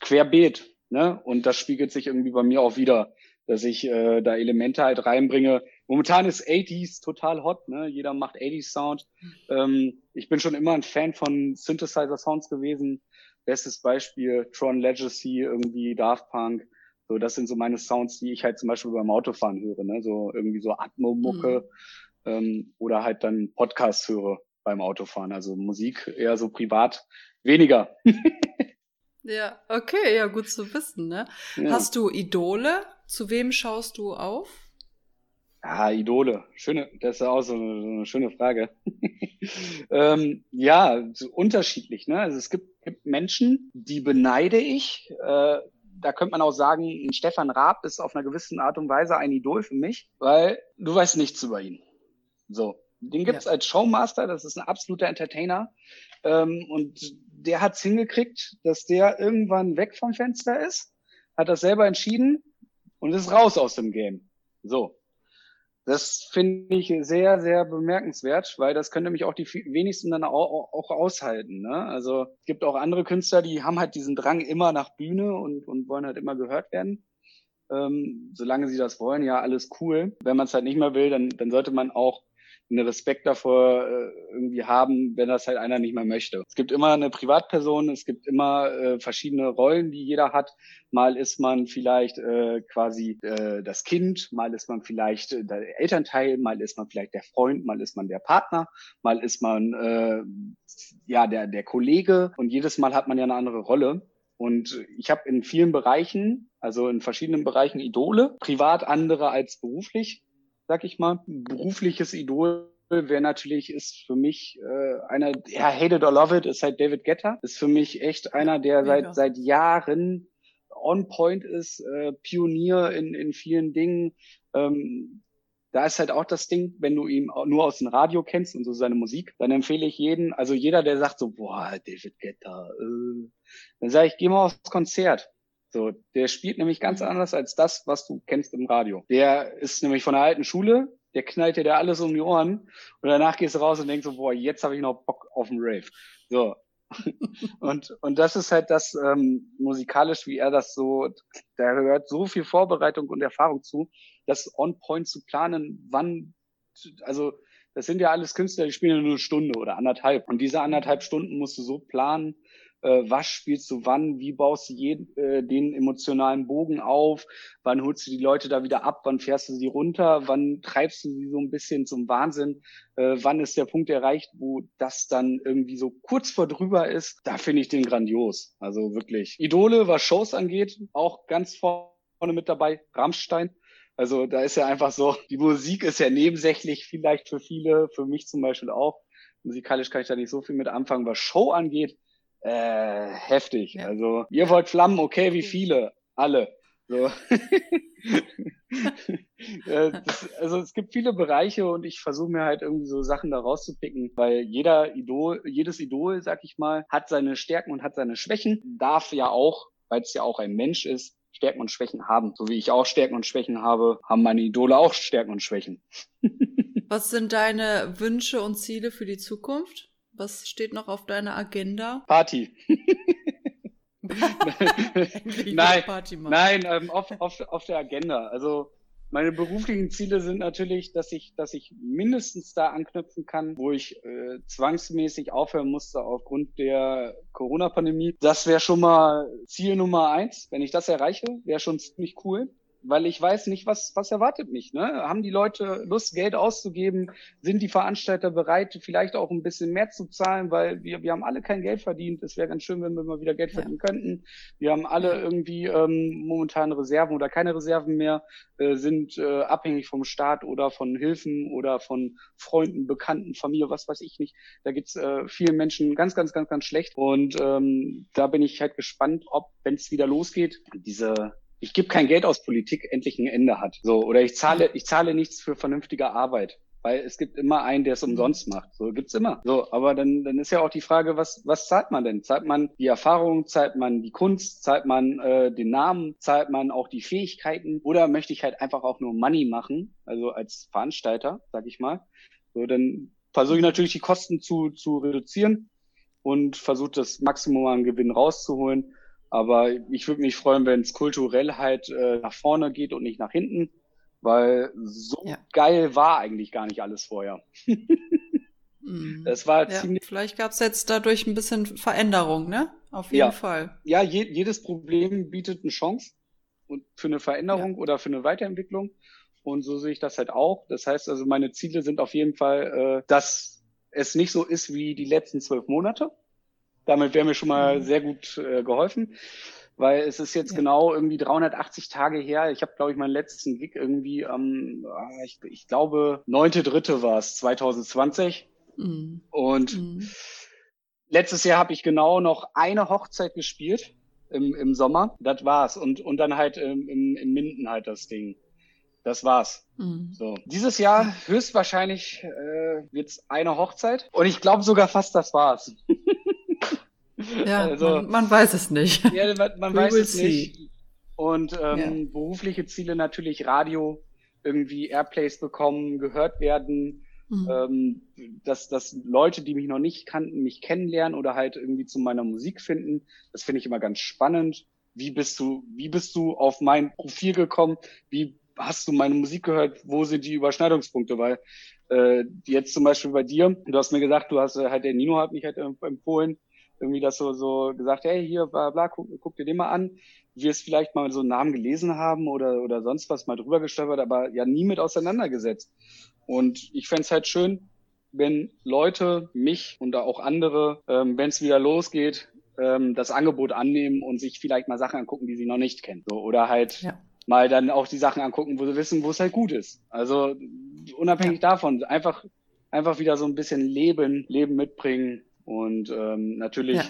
Speaker 3: querbeet. Ne? Und das spiegelt sich irgendwie bei mir auch wieder, dass ich äh, da Elemente halt reinbringe, Momentan ist 80s total hot, ne? Jeder macht 80s Sound. Ähm, ich bin schon immer ein Fan von Synthesizer Sounds gewesen. Bestes Beispiel Tron Legacy, irgendwie Daft Punk. So, das sind so meine Sounds, die ich halt zum Beispiel beim Autofahren höre, ne? So irgendwie so Atmo-Mucke mhm. ähm, oder halt dann Podcasts höre beim Autofahren. Also Musik eher so privat weniger.
Speaker 2: ja, okay, ja, gut zu wissen, ne? Ja. Hast du Idole? Zu wem schaust du auf?
Speaker 3: Ah, Idole. Schöne, das ist auch so eine, so eine schöne Frage. ähm, ja, so unterschiedlich. Ne? Also es gibt, gibt Menschen, die beneide ich. Äh, da könnte man auch sagen, Stefan Raab ist auf einer gewissen Art und Weise ein Idol für mich, weil du weißt nichts über ihn. So, den gibt's ja. als Showmaster, das ist ein absoluter Entertainer. Ähm, und der hat's hingekriegt, dass der irgendwann weg vom Fenster ist, hat das selber entschieden und ist raus aus dem Game. So, das finde ich sehr, sehr bemerkenswert, weil das können nämlich auch die wenigsten dann auch, auch aushalten. Ne? Also es gibt auch andere Künstler, die haben halt diesen Drang immer nach Bühne und, und wollen halt immer gehört werden. Ähm, solange sie das wollen, ja, alles cool. Wenn man es halt nicht mehr will, dann, dann sollte man auch einen Respekt davor äh, irgendwie haben, wenn das halt einer nicht mehr möchte. Es gibt immer eine Privatperson, es gibt immer äh, verschiedene Rollen, die jeder hat. Mal ist man vielleicht äh, quasi äh, das Kind, mal ist man vielleicht äh, der Elternteil, mal ist man vielleicht der Freund, mal ist man der Partner, mal ist man äh, ja der der Kollege und jedes Mal hat man ja eine andere Rolle. Und ich habe in vielen Bereichen, also in verschiedenen Bereichen Idole, privat andere als beruflich sag ich mal. Berufliches Idol wäre natürlich, ist für mich äh, einer, ja, hate it or love it, ist halt David Getter. Ist für mich echt einer, der seit, seit Jahren on point ist, äh, Pionier in, in vielen Dingen. Ähm, da ist halt auch das Ding, wenn du ihn nur aus dem Radio kennst und so seine Musik, dann empfehle ich jeden, also jeder, der sagt so, boah, David Getter, äh, dann sage ich, geh mal aufs Konzert. So, der spielt nämlich ganz anders als das, was du kennst im Radio. Der ist nämlich von der alten Schule, der knallt dir da alles um die Ohren und danach gehst du raus und denkst so, boah, jetzt habe ich noch Bock auf den Rave. So. und, und das ist halt das ähm, musikalisch, wie er das so, da gehört so viel Vorbereitung und Erfahrung zu, das on point zu planen, wann, also das sind ja alles Künstler, die spielen nur eine Stunde oder anderthalb. Und diese anderthalb Stunden musst du so planen, äh, was spielst du wann, wie baust du jeden, äh, den emotionalen Bogen auf, wann holst du die Leute da wieder ab, wann fährst du sie runter, wann treibst du sie so ein bisschen zum Wahnsinn, äh, wann ist der Punkt erreicht, wo das dann irgendwie so kurz vor drüber ist, da finde ich den grandios. Also wirklich. Idole, was Shows angeht, auch ganz vorne mit dabei, Rammstein. Also da ist ja einfach so, die Musik ist ja nebensächlich vielleicht für viele, für mich zum Beispiel auch. Musikalisch kann ich da nicht so viel mit anfangen. Was Show angeht, äh, heftig. Ja. Also, ihr wollt Flammen, okay, wie viele? Alle. So. Äh, das, also es gibt viele Bereiche und ich versuche mir halt irgendwie so Sachen da rauszupicken, weil jeder Idol, jedes Idol, sag ich mal, hat seine Stärken und hat seine Schwächen, darf ja auch, weil es ja auch ein Mensch ist, Stärken und Schwächen haben. So wie ich auch Stärken und Schwächen habe, haben meine Idole auch Stärken und Schwächen.
Speaker 2: Was sind deine Wünsche und Ziele für die Zukunft? Was steht noch auf deiner Agenda?
Speaker 3: Party. nein, nein ähm, auf, auf, auf der Agenda. Also meine beruflichen Ziele sind natürlich, dass ich, dass ich mindestens da anknüpfen kann, wo ich äh, zwangsmäßig aufhören musste aufgrund der Corona-Pandemie. Das wäre schon mal Ziel Nummer eins. Wenn ich das erreiche, wäre schon ziemlich cool weil ich weiß nicht, was, was erwartet mich. Ne? Haben die Leute Lust, Geld auszugeben? Sind die Veranstalter bereit, vielleicht auch ein bisschen mehr zu zahlen? Weil wir, wir haben alle kein Geld verdient. Es wäre ganz schön, wenn wir mal wieder Geld verdienen ja. könnten. Wir haben alle irgendwie ähm, momentan Reserven oder keine Reserven mehr, äh, sind äh, abhängig vom Staat oder von Hilfen oder von Freunden, Bekannten, Familie, was weiß ich nicht. Da gibt's äh, vielen Menschen ganz, ganz, ganz, ganz schlecht. Und ähm, da bin ich halt gespannt, ob, wenn es wieder losgeht, diese ich gebe kein Geld aus Politik endlich ein Ende hat. So, oder ich zahle, ich zahle nichts für vernünftige Arbeit. Weil es gibt immer einen, der es umsonst macht. So gibt's immer. So, aber dann, dann ist ja auch die Frage, was, was zahlt man denn? Zahlt man die Erfahrung, zahlt man die Kunst, zahlt man äh, den Namen, zahlt man auch die Fähigkeiten? Oder möchte ich halt einfach auch nur Money machen, also als Veranstalter, sag ich mal. So, dann versuche ich natürlich die Kosten zu, zu reduzieren und versuche das Maximum an Gewinn rauszuholen. Aber ich würde mich freuen, wenn es kulturell halt äh, nach vorne geht und nicht nach hinten, weil so ja. geil war eigentlich gar nicht alles vorher.
Speaker 2: Mhm. Das war ja, ziemlich. Vielleicht gab es jetzt dadurch ein bisschen Veränderung, ne? Auf jeden
Speaker 3: ja.
Speaker 2: Fall.
Speaker 3: Ja, je, jedes Problem bietet eine Chance und für eine Veränderung oder für eine Weiterentwicklung. Und so sehe ich das halt auch. Das heißt also, meine Ziele sind auf jeden Fall, äh, dass es nicht so ist wie die letzten zwölf Monate, damit wäre mir schon mal mhm. sehr gut äh, geholfen, weil es ist jetzt ja. genau irgendwie 380 Tage her. Ich habe, glaube ich, meinen letzten Gig irgendwie am, äh, ich, ich glaube, 9.3. war es, 2020. Mhm. Und mhm. letztes Jahr habe ich genau noch eine Hochzeit gespielt im, im Sommer. Das war's. Und, und dann halt im, im, im Minden halt das Ding. Das war's. Mhm. So. Dieses Jahr höchstwahrscheinlich äh, wird's eine Hochzeit. Und ich glaube sogar fast, das war's.
Speaker 2: Ja, also, man, man, weiß es nicht.
Speaker 3: Ja, man, man weiß es see. nicht. Und ähm, ja. berufliche Ziele natürlich Radio, irgendwie Airplays bekommen, gehört werden, mhm. ähm, dass, dass Leute, die mich noch nicht kannten, mich kennenlernen oder halt irgendwie zu meiner Musik finden. Das finde ich immer ganz spannend. Wie bist du, wie bist du auf mein Profil gekommen? Wie hast du meine Musik gehört? Wo sind die Überschneidungspunkte? Weil äh, jetzt zum Beispiel bei dir, du hast mir gesagt, du hast äh, halt der Nino hat mich halt empfohlen irgendwie das so, so gesagt, hey, hier, bla, bla, guck, guck dir den mal an. Wir es vielleicht mal so einen Namen gelesen haben oder, oder sonst was mal drüber gestolpert, aber ja nie mit auseinandergesetzt. Und ich fände halt schön, wenn Leute, mich und auch andere, ähm, wenn es wieder losgeht, ähm, das Angebot annehmen und sich vielleicht mal Sachen angucken, die sie noch nicht kennen. So, oder halt ja. mal dann auch die Sachen angucken, wo sie wissen, wo es halt gut ist. Also unabhängig ja. davon, einfach, einfach wieder so ein bisschen Leben, Leben mitbringen und ähm, natürlich, ja.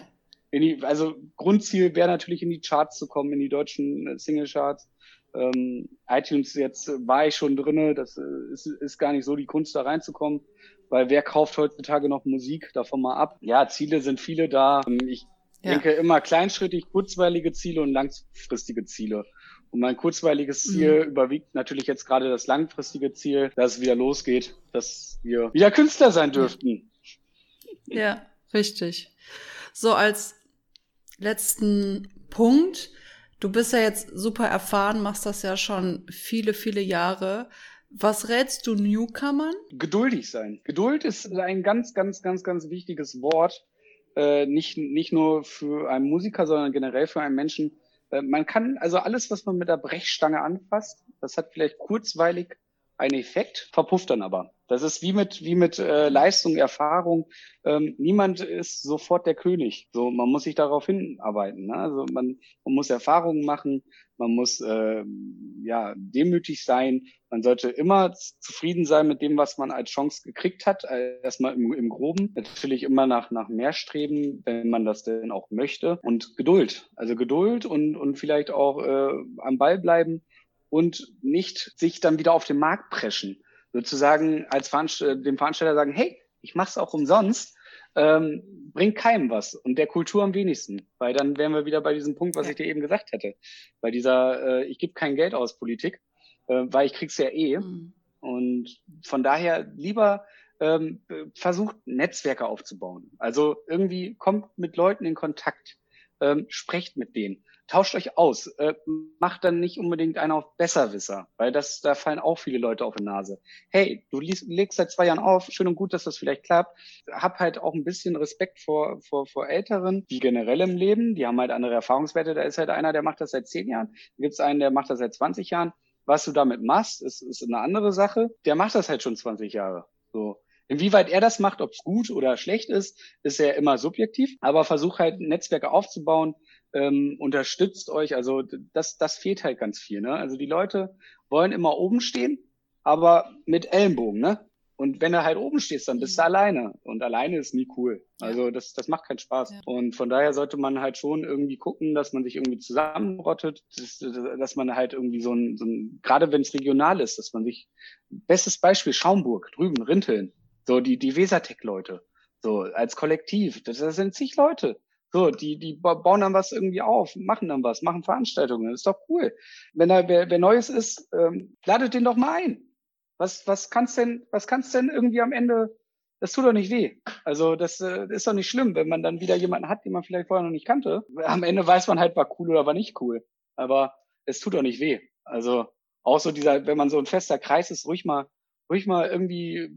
Speaker 3: in die, also Grundziel wäre natürlich in die Charts zu kommen, in die deutschen äh, Single-Charts. Ähm, iTunes jetzt war ich schon drinne, das äh, ist, ist gar nicht so die Kunst da reinzukommen, weil wer kauft heutzutage noch Musik davon mal ab? Ja, Ziele sind viele da. Ähm, ich ja. denke immer kleinschrittig, kurzweilige Ziele und langfristige Ziele. Und mein kurzweiliges mhm. Ziel mhm. überwiegt natürlich jetzt gerade das langfristige Ziel, dass es wieder losgeht, dass wir wieder Künstler sein dürften.
Speaker 2: Ja. Richtig. So als letzten Punkt. Du bist ja jetzt super erfahren, machst das ja schon viele, viele Jahre. Was rätst du Newcomern?
Speaker 3: Geduldig sein. Geduld ist ein ganz, ganz, ganz, ganz wichtiges Wort. Äh, nicht, nicht nur für einen Musiker, sondern generell für einen Menschen. Äh, man kann, also alles, was man mit der Brechstange anfasst, das hat vielleicht kurzweilig einen Effekt, verpufft dann aber. Das ist wie mit, wie mit äh, Leistung, Erfahrung. Ähm, niemand ist sofort der König. So, man muss sich darauf hinarbeiten. Ne? Also man, man muss Erfahrungen machen, man muss äh, ja demütig sein. Man sollte immer zufrieden sein mit dem, was man als Chance gekriegt hat. Äh, erstmal im, im Groben. Natürlich immer nach, nach mehr streben, wenn man das denn auch möchte. Und Geduld. Also Geduld und, und vielleicht auch äh, am Ball bleiben und nicht sich dann wieder auf den Markt preschen. Sozusagen als Veranst dem Veranstalter sagen, hey, ich mache es auch umsonst, ähm, bringt keinem was und der Kultur am wenigsten. Weil dann wären wir wieder bei diesem Punkt, was ja. ich dir eben gesagt hätte. Bei dieser, äh, ich gebe kein Geld aus Politik, äh, weil ich krieg's ja eh. Mhm. Und von daher lieber ähm, versucht, Netzwerke aufzubauen. Also irgendwie kommt mit Leuten in Kontakt ähm, sprecht mit denen tauscht euch aus. Äh, macht dann nicht unbedingt einen auf Besserwisser, weil das, da fallen auch viele Leute auf die Nase. Hey, du liest, legst seit zwei Jahren auf, schön und gut, dass das vielleicht klappt. Hab halt auch ein bisschen Respekt vor, vor, vor Älteren, die generell im Leben, die haben halt andere Erfahrungswerte. Da ist halt einer, der macht das seit zehn Jahren, da gibt es einen, der macht das seit 20 Jahren. Was du damit machst, ist, ist eine andere Sache. Der macht das halt schon 20 Jahre. So. Inwieweit er das macht, ob es gut oder schlecht ist, ist ja immer subjektiv. Aber versuch halt Netzwerke aufzubauen, ähm, unterstützt euch. Also das, das fehlt halt ganz viel. Ne? Also die Leute wollen immer oben stehen, aber mit Ellenbogen. Ne? Und wenn du halt oben stehst, dann bist du mhm. alleine. Und alleine ist nie cool. Also das, das macht keinen Spaß. Ja. Und von daher sollte man halt schon irgendwie gucken, dass man sich irgendwie zusammenrottet, dass, dass man halt irgendwie so ein, so ein gerade wenn es regional ist, dass man sich, bestes Beispiel Schaumburg, drüben, Rinteln, so die, die Wesertech-Leute, so als Kollektiv, das, das sind zig Leute. So, die, die bauen dann was irgendwie auf, machen dann was, machen Veranstaltungen. Das ist doch cool. Wenn da wer, wer Neues ist, ähm, ladet den doch mal ein. Was, was kannst denn, was kannst denn irgendwie am Ende, das tut doch nicht weh. Also das, äh, ist doch nicht schlimm, wenn man dann wieder jemanden hat, den man vielleicht vorher noch nicht kannte. Am Ende weiß man halt, war cool oder war nicht cool. Aber es tut doch nicht weh. Also auch so dieser, wenn man so ein fester Kreis ist, ruhig mal, ruhig mal irgendwie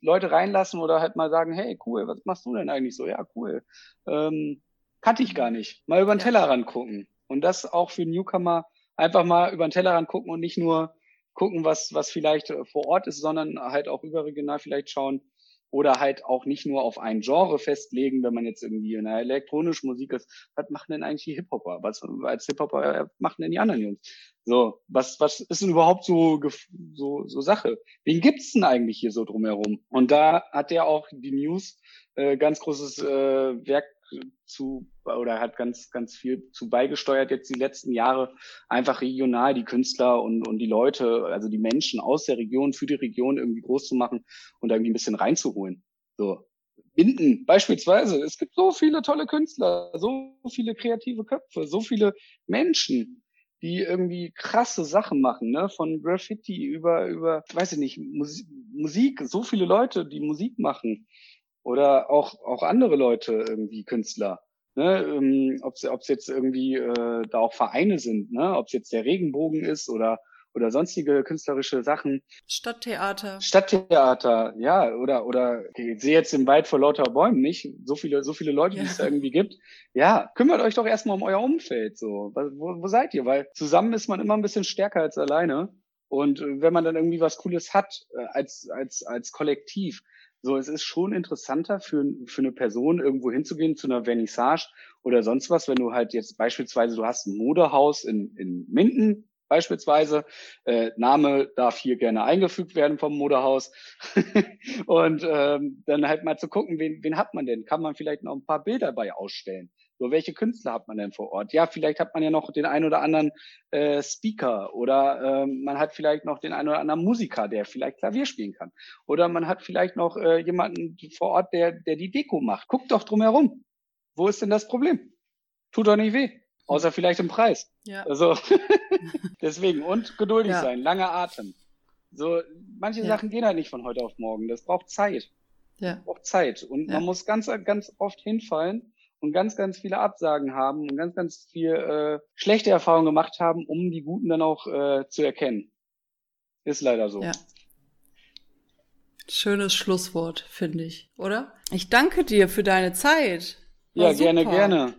Speaker 3: Leute reinlassen oder halt mal sagen, hey, cool, was machst du denn eigentlich so? Ja, cool. Ähm, kannte ich gar nicht. Mal über den Tellerrand gucken. Und das auch für Newcomer einfach mal über den Tellerrand gucken und nicht nur gucken, was, was vielleicht vor Ort ist, sondern halt auch überregional vielleicht schauen oder halt auch nicht nur auf ein Genre festlegen, wenn man jetzt irgendwie in einer elektronischen Musik ist. Was machen denn eigentlich die Hip-Hopper? Was als Hip-Hopper machen denn die anderen Jungs? So, was, was ist denn überhaupt so, so, so Sache? Wen gibt's denn eigentlich hier so drumherum? Und da hat ja auch die News äh, ganz großes äh, Werk zu oder hat ganz, ganz viel zu beigesteuert jetzt die letzten Jahre, einfach regional die Künstler und, und die Leute, also die Menschen aus der Region für die Region irgendwie groß zu machen und irgendwie ein bisschen reinzuholen. So. Binden beispielsweise. Es gibt so viele tolle Künstler, so viele kreative Köpfe, so viele Menschen, die irgendwie krasse Sachen machen, ne? Von Graffiti über, über, weiß ich nicht, Musik, so viele Leute, die Musik machen oder auch, auch andere Leute irgendwie Künstler. Ne, ähm, ob es jetzt irgendwie äh, da auch Vereine sind, ne? ob es jetzt der Regenbogen ist oder oder sonstige künstlerische Sachen.
Speaker 2: Stadttheater.
Speaker 3: Stadttheater, ja, oder oder ich sehe jetzt im Wald vor lauter Bäumen nicht so viele so viele Leute, ja. die es da irgendwie gibt. Ja, kümmert euch doch erstmal um euer Umfeld so. Wo, wo seid ihr? Weil zusammen ist man immer ein bisschen stärker als alleine. Und wenn man dann irgendwie was Cooles hat äh, als als als Kollektiv, so, es ist schon interessanter für, für eine Person irgendwo hinzugehen zu einer Vernissage oder sonst was, wenn du halt jetzt beispielsweise, du hast ein Modehaus in, in Minden beispielsweise, äh, Name darf hier gerne eingefügt werden vom Modehaus und ähm, dann halt mal zu gucken, wen, wen hat man denn? Kann man vielleicht noch ein paar Bilder bei ausstellen? So, welche Künstler hat man denn vor Ort? Ja, vielleicht hat man ja noch den einen oder anderen äh, Speaker oder ähm, man hat vielleicht noch den einen oder anderen Musiker, der vielleicht Klavier spielen kann. Oder man hat vielleicht noch äh, jemanden vor Ort, der, der die Deko macht. Guckt doch drum herum. Wo ist denn das Problem? Tut doch nicht weh. Außer vielleicht im Preis. Ja. Also deswegen. Und geduldig ja. sein, langer Atem. So, manche ja. Sachen gehen halt nicht von heute auf morgen. Das braucht Zeit. Ja. Das braucht Zeit. Und ja. man muss ganz, ganz oft hinfallen und ganz, ganz viele Absagen haben und ganz, ganz viel äh, schlechte Erfahrungen gemacht haben, um die guten dann auch äh, zu erkennen. Ist leider so. Ja.
Speaker 2: Schönes Schlusswort, finde ich, oder? Ich danke dir für deine Zeit.
Speaker 3: War ja, super. gerne, gerne.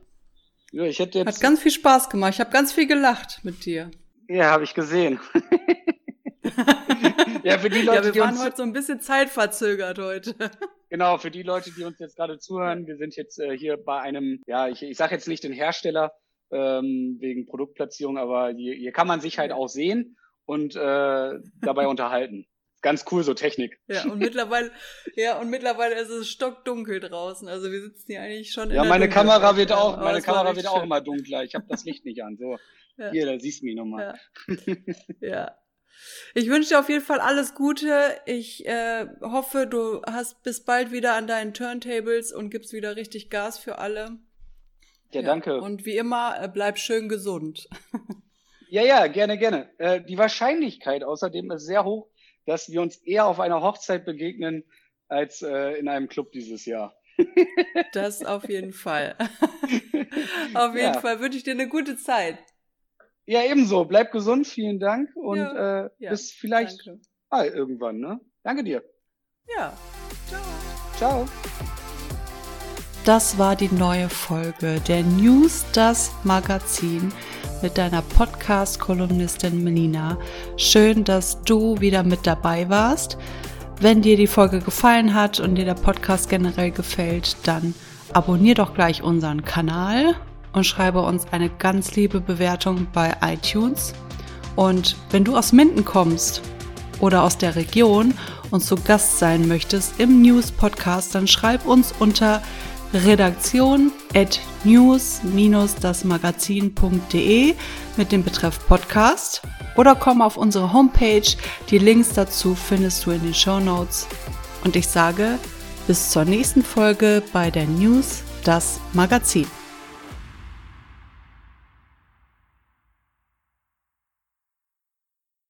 Speaker 3: Ja, ich hätte jetzt
Speaker 2: Hat ganz viel Spaß gemacht. Ich habe ganz viel gelacht mit dir.
Speaker 3: Ja, habe ich gesehen.
Speaker 2: ja, für die Leute, ja, wir die waren uns... heute so ein bisschen zeitverzögert heute.
Speaker 3: Genau, für die Leute, die uns jetzt gerade zuhören, wir sind jetzt äh, hier bei einem, ja, ich, ich sage jetzt nicht den Hersteller ähm, wegen Produktplatzierung, aber hier, hier kann man sich halt auch sehen und äh, dabei unterhalten. Ganz cool, so Technik.
Speaker 2: Ja, und mittlerweile, ja, und mittlerweile ist es stockdunkel draußen. Also wir sitzen hier eigentlich schon
Speaker 3: in Ja, meine Kamera wird auch, meine Kamera wird auch immer dunkler. Ich habe das Licht nicht an. So, ja. hier, da siehst du mich nochmal.
Speaker 2: Ja. ja. Ich wünsche dir auf jeden Fall alles Gute. Ich äh, hoffe, du hast bis bald wieder an deinen Turntables und gibst wieder richtig Gas für alle.
Speaker 3: Ja, ja. danke.
Speaker 2: Und wie immer, äh, bleib schön gesund.
Speaker 3: ja, ja, gerne, gerne. Äh, die Wahrscheinlichkeit außerdem ist sehr hoch, dass wir uns eher auf einer Hochzeit begegnen als äh, in einem Club dieses Jahr.
Speaker 2: Das auf jeden Fall. auf jeden ja. Fall wünsche ich dir eine gute Zeit.
Speaker 3: Ja, ebenso. Bleib gesund, vielen Dank und ja. Äh, ja, bis vielleicht danke. bald irgendwann. Ne? Danke dir.
Speaker 2: Ja. Ciao.
Speaker 3: Ciao.
Speaker 2: Das war die neue Folge der News Das Magazin mit deiner Podcast-Kolumnistin Melina. Schön, dass du wieder mit dabei warst. Wenn dir die Folge gefallen hat und dir der Podcast generell gefällt, dann abonnier doch gleich unseren Kanal und schreibe uns eine ganz liebe Bewertung bei iTunes. Und wenn du aus Minden kommst oder aus der Region und zu Gast sein möchtest im News Podcast, dann schreib uns unter redaktion at news-dasmagazin.de mit dem Betreff Podcast oder komm auf unsere Homepage. Die Links dazu findest du in den Show Notes. Und ich sage bis zur nächsten Folge bei der News Das Magazin.